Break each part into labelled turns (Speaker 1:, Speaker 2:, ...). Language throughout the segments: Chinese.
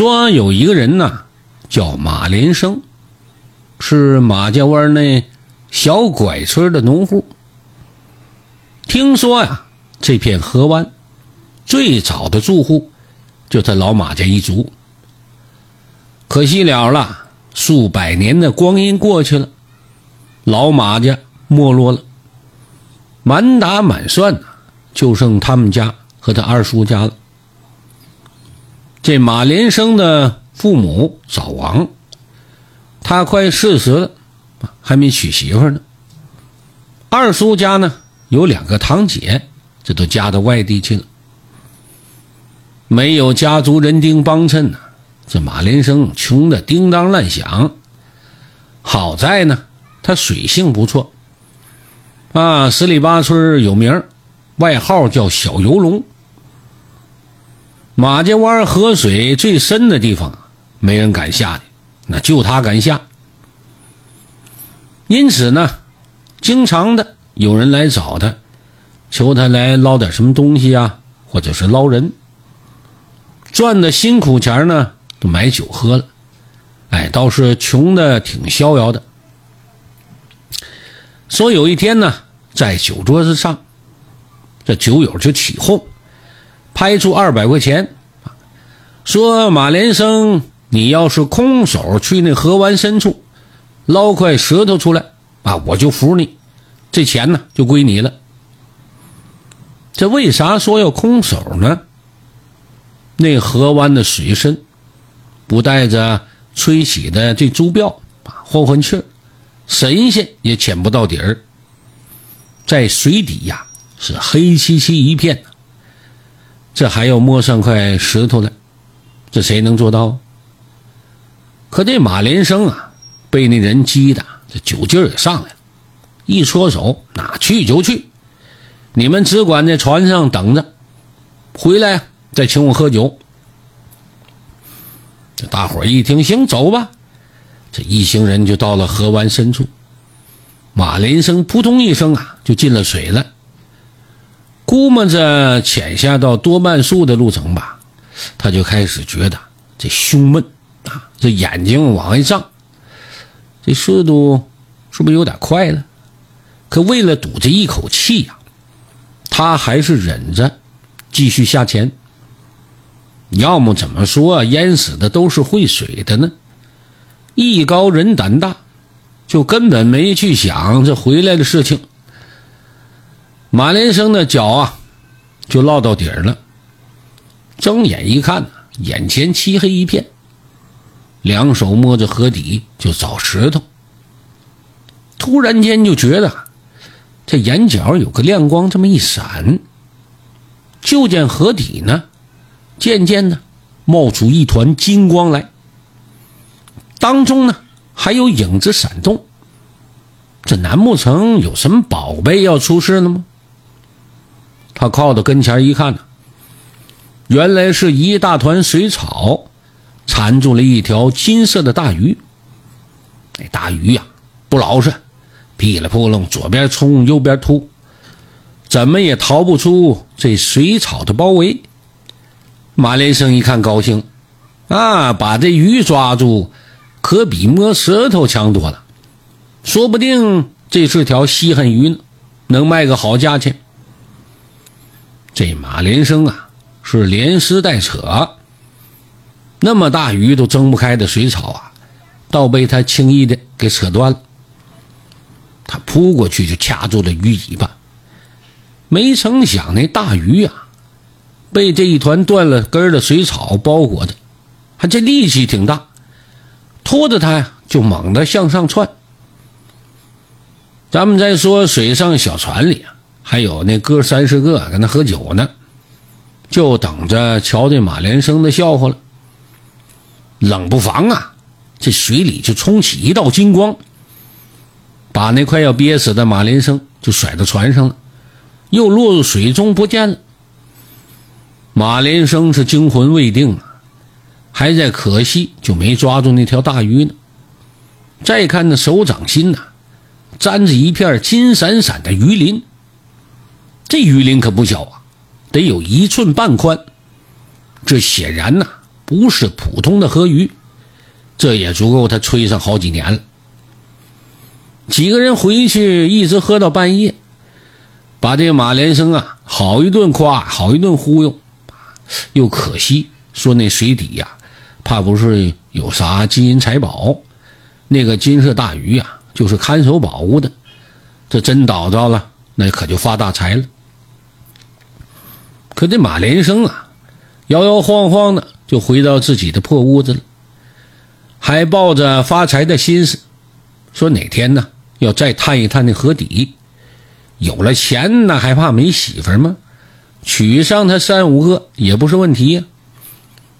Speaker 1: 说有一个人呐，叫马连生，是马家湾那小拐村的农户。听说呀，这片河湾最早的住户就他老马家一族。可惜了了，数百年的光阴过去了，老马家没落了，满打满算就剩他们家和他二叔家了。这马连生的父母早亡，他快四十了，还没娶媳妇呢。二叔家呢有两个堂姐，这都嫁到外地去了，没有家族人丁帮衬呢。这马连生穷的叮当乱响，好在呢，他水性不错，啊，十里八村有名，外号叫小游龙。马家湾河水最深的地方，没人敢下去，那就他敢下。因此呢，经常的有人来找他，求他来捞点什么东西啊，或者是捞人。赚的辛苦钱呢，都买酒喝了，哎，倒是穷的挺逍遥的。说有一天呢，在酒桌子上，这酒友就起哄。拍出二百块钱，说马连生，你要是空手去那河湾深处捞块石头出来啊，我就服你，这钱呢就归你了。这为啥说要空手呢？那河湾的水深，不带着吹起的这竹标啊，混混气儿，神仙也潜不到底儿。在水底呀，是黑漆漆一片。这还要摸上块石头来，这谁能做到？可这马连生啊，被那人激的，这酒劲儿也上来了，一搓手，哪去就去，你们只管在船上等着，回来再请我喝酒。这大伙一听，行，走吧。这一行人就到了河湾深处，马连生扑通一声啊，就进了水了。估摸着潜下到多半树的路程吧，他就开始觉得这胸闷啊，这眼睛往外胀，这速度是不是有点快了？可为了赌这一口气呀，他还是忍着继续下潜。要么怎么说淹死的都是会水的呢？艺高人胆大，就根本没去想这回来的事情。马连生的脚啊，就落到底儿了。睁眼一看，眼前漆黑一片，两手摸着河底就找石头。突然间就觉得这眼角有个亮光，这么一闪，就见河底呢，渐渐的冒出一团金光来，当中呢还有影子闪动。这难不成有什么宝贝要出世了吗？他靠到跟前一看呢，原来是一大团水草缠住了一条金色的大鱼。那大鱼呀，不老实，噼里扑棱，左边冲，右边突，怎么也逃不出这水草的包围。马连生一看高兴，啊，把这鱼抓住，可比摸舌头强多了，说不定这是条稀罕鱼呢，能卖个好价钱。这马连生啊，是连撕带扯，那么大鱼都睁不开的水草啊，倒被他轻易的给扯断了。他扑过去就掐住了鱼尾巴，没成想那大鱼啊，被这一团断了根的水草包裹着，还这力气挺大，拖着他呀就猛地向上窜。咱们再说水上小船里啊。还有那哥三十个跟那喝酒呢，就等着瞧这马连生的笑话了。冷不防啊，这水里就冲起一道金光，把那快要憋死的马连生就甩到船上了，又落入水中不见了。马连生是惊魂未定啊，还在可惜就没抓住那条大鱼呢。再看那手掌心呐，沾着一片金闪闪的鱼鳞。这鱼鳞可不小啊，得有一寸半宽。这显然呐，不是普通的河鱼，这也足够他吹上好几年了。几个人回去一直喝到半夜，把这马连生啊好一顿夸，好一顿忽悠，又可惜说那水底呀，怕不是有啥金银财宝，那个金色大鱼呀，就是看守宝物的，这真倒着了，那可就发大财了。可这马连生啊，摇摇晃晃的就回到自己的破屋子了，还抱着发财的心思，说哪天呢？要再探一探那河底，有了钱那还怕没媳妇吗？娶上他三五个也不是问题呀。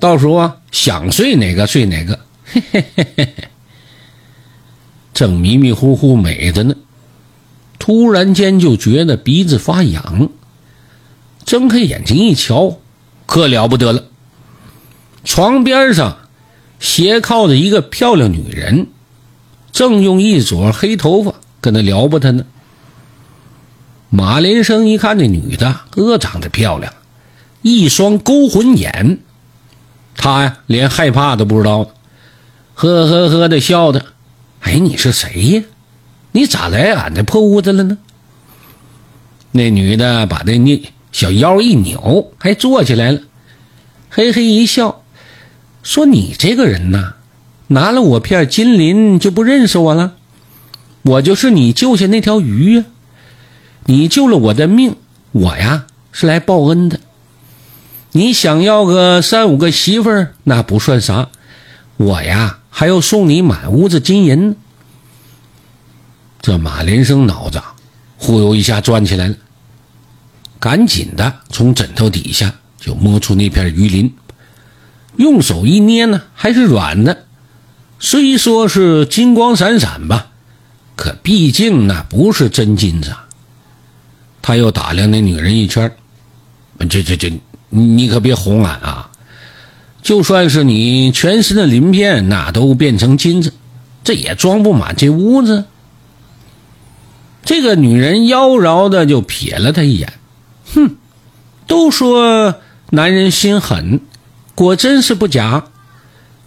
Speaker 1: 到时候啊，想睡哪个睡哪个。嘿嘿嘿嘿嘿。正迷迷糊糊美着呢，突然间就觉得鼻子发痒，睁开眼睛一瞧，可了不得了，床边上斜靠着一个漂亮女人。正用一撮黑头发跟他撩拨他呢。马连生一看这女的，呃，长得漂亮，一双勾魂眼，他呀连害怕都不知道，呵呵呵的笑着。哎，你是谁呀？你咋来俺这破屋子了呢？那女的把那那小腰一扭，还坐起来了，嘿嘿一笑，说：“你这个人呐。”拿了我片金鳞就不认识我了？我就是你救下那条鱼呀！你救了我的命，我呀是来报恩的。你想要个三五个媳妇儿那不算啥，我呀还要送你满屋子金银。这马连生脑子忽悠一下转起来了，赶紧的从枕头底下就摸出那片鱼鳞，用手一捏呢，还是软的。虽说是金光闪闪吧，可毕竟那不是真金子。他又打量那女人一圈，这这这，你可别哄俺啊！就算是你全身的鳞片，那都变成金子，这也装不满这屋子。这个女人妖娆的就瞥了他一眼，哼，都说男人心狠，果真是不假。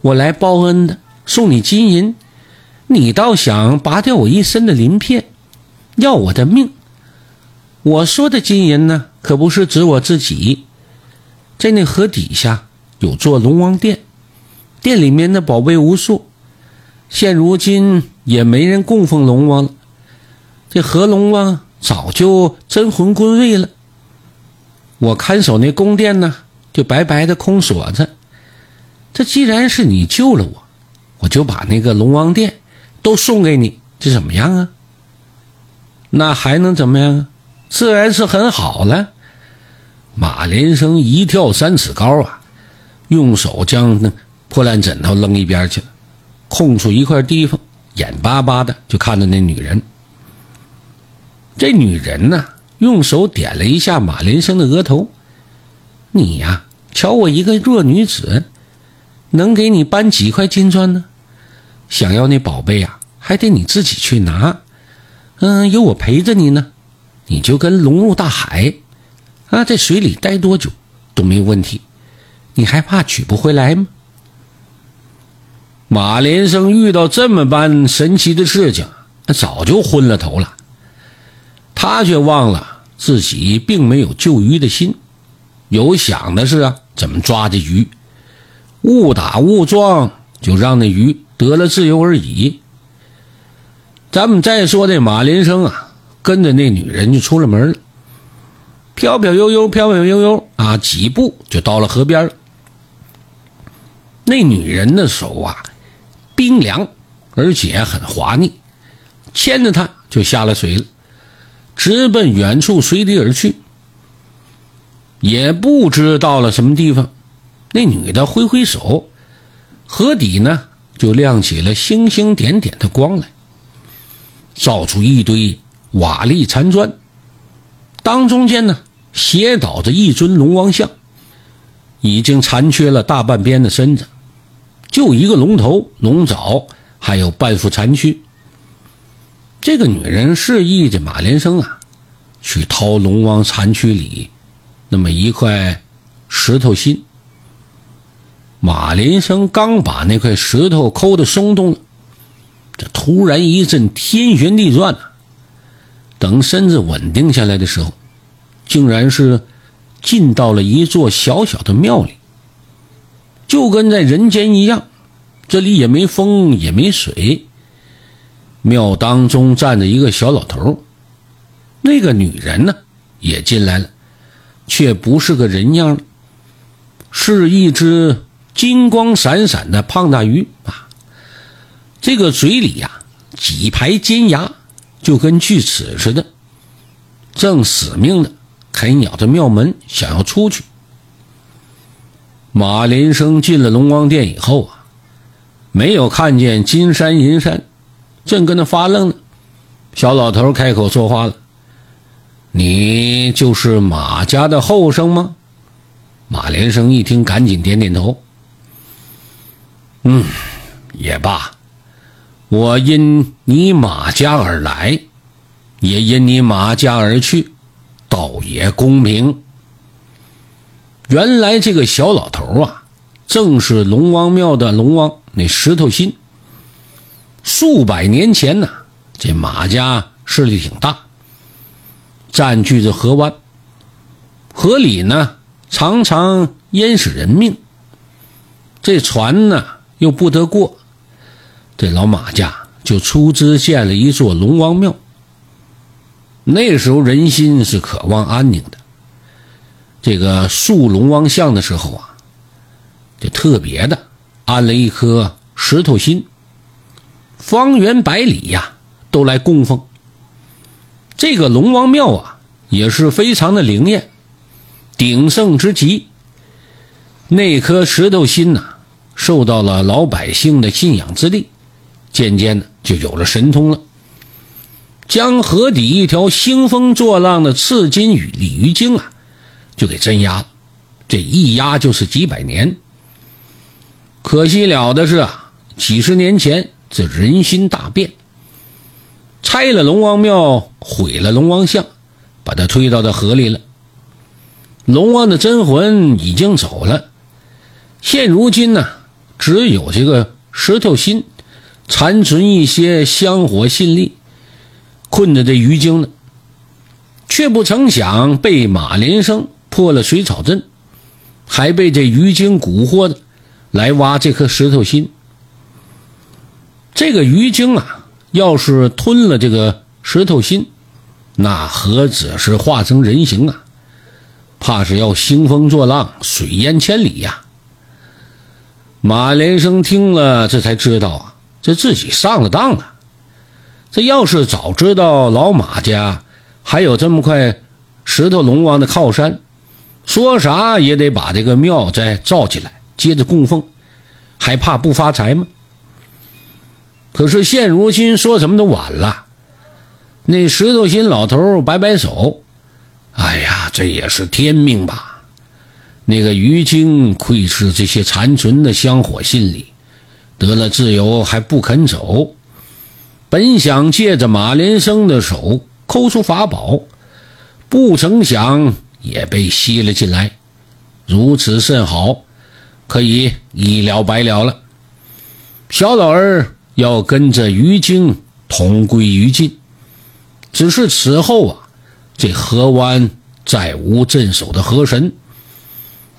Speaker 1: 我来报恩的。送你金银，你倒想拔掉我一身的鳞片，要我的命？我说的金银呢，可不是指我自己。在那河底下有座龙王殿，殿里面的宝贝无数，现如今也没人供奉龙王了。这河龙王早就真魂归位了。我看守那宫殿呢，就白白的空锁着。这既然是你救了我。我就把那个龙王殿都送给你，这怎么样啊？那还能怎么样啊？自然是很好了。马连生一跳三尺高啊，用手将那破烂枕头扔一边去了，空出一块地方，眼巴巴的就看着那女人。这女人呢，用手点了一下马连生的额头：“你呀，瞧我一个弱女子，能给你搬几块金砖呢？”想要那宝贝啊，还得你自己去拿。嗯，有我陪着你呢，你就跟龙入大海，啊，在水里待多久都没问题。你还怕取不回来吗？马连生遇到这么般神奇的事情，早就昏了头了。他却忘了自己并没有救鱼的心，有想的是啊，怎么抓这鱼，误打误撞就让那鱼。得了自由而已。咱们再说这马连生啊，跟着那女人就出了门了，飘飘悠悠，飘飘悠悠啊，几步就到了河边了。那女人的手啊，冰凉而且很滑腻，牵着他就下了水了，直奔远处水底而去。也不知到了什么地方，那女的挥挥手，河底呢？就亮起了星星点点的光来，照出一堆瓦砾残砖。当中间呢，斜倒着一尊龙王像，已经残缺了大半边的身子，就一个龙头、龙爪，还有半副残躯。这个女人示意着马连生啊，去掏龙王残躯里那么一块石头心。马连生刚把那块石头抠的松动了，这突然一阵天旋地转！等身子稳定下来的时候，竟然是进到了一座小小的庙里，就跟在人间一样。这里也没风也没水，庙当中站着一个小老头那个女人呢也进来了，却不是个人样是一只金光闪闪的胖大鱼啊！这个嘴里呀几排尖牙，就跟锯齿似的，正死命的啃咬着庙门，想要出去。马连生进了龙王殿以后啊。没有看见金山银山，正跟那发愣呢。小老头开口说话了：“你就是马家的后生吗？”马连生一听，赶紧点点头：“嗯，也罢，我因你马家而来，也因你马家而去，倒也公平。”原来这个小老头啊，正是龙王庙的龙王。那石头心，数百年前呢，这马家势力挺大，占据着河湾，河里呢常常淹死人命，这船呢又不得过，这老马家就出资建了一座龙王庙。那时候人心是渴望安宁的，这个塑龙王像的时候啊，就特别的。安了一颗石头心，方圆百里呀都来供奉。这个龙王庙啊也是非常的灵验，鼎盛之极。那颗石头心呐，受到了老百姓的信仰之力，渐渐的就有了神通了，将河底一条兴风作浪的赤金鱼鲤鱼精啊，就给镇压了。这一压就是几百年。可惜了的是啊，几十年前这人心大变，拆了龙王庙，毁了龙王像，把他推到这河里了。龙王的真魂已经走了，现如今呢，只有这个石头心残存一些香火信力，困着这鱼精呢，却不曾想被马连生破了水草阵，还被这鱼精蛊惑的。来挖这颗石头心，这个鱼精啊，要是吞了这个石头心，那何止是化成人形啊？怕是要兴风作浪，水淹千里呀！马连生听了，这才知道啊，这自己上了当了。这要是早知道老马家还有这么块石头龙王的靠山，说啥也得把这个庙再造起来。接着供奉，还怕不发财吗？可是现如今说什么都晚了。那石头心老头摆摆手：“哎呀，这也是天命吧。那个鱼精窥视这些残存的香火信里，得了自由还不肯走。本想借着马连生的手抠出法宝，不成想也被吸了进来。如此甚好。”可以一了百了了。小老儿要跟着于京同归于尽。只是此后啊，这河湾再无镇守的河神，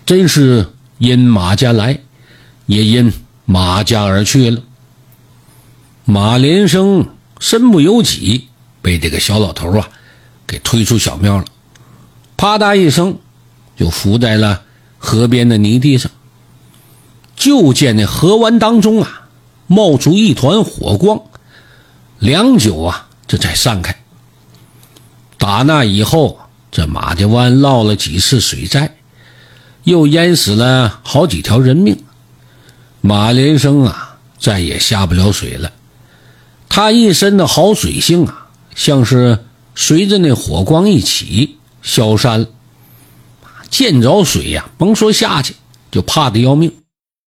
Speaker 1: 真是因马家来，也因马家而去了。马连生身不由己，被这个小老头啊给推出小庙了，啪嗒一声就伏在了河边的泥地上。就见那河湾当中啊，冒出一团火光，良久啊，这才散开。打那以后，这马家湾闹了几次水灾，又淹死了好几条人命。马连生啊，再也下不了水了。他一身的好水性啊，像是随着那火光一起消散了。见着水呀，甭说下去，就怕的要命。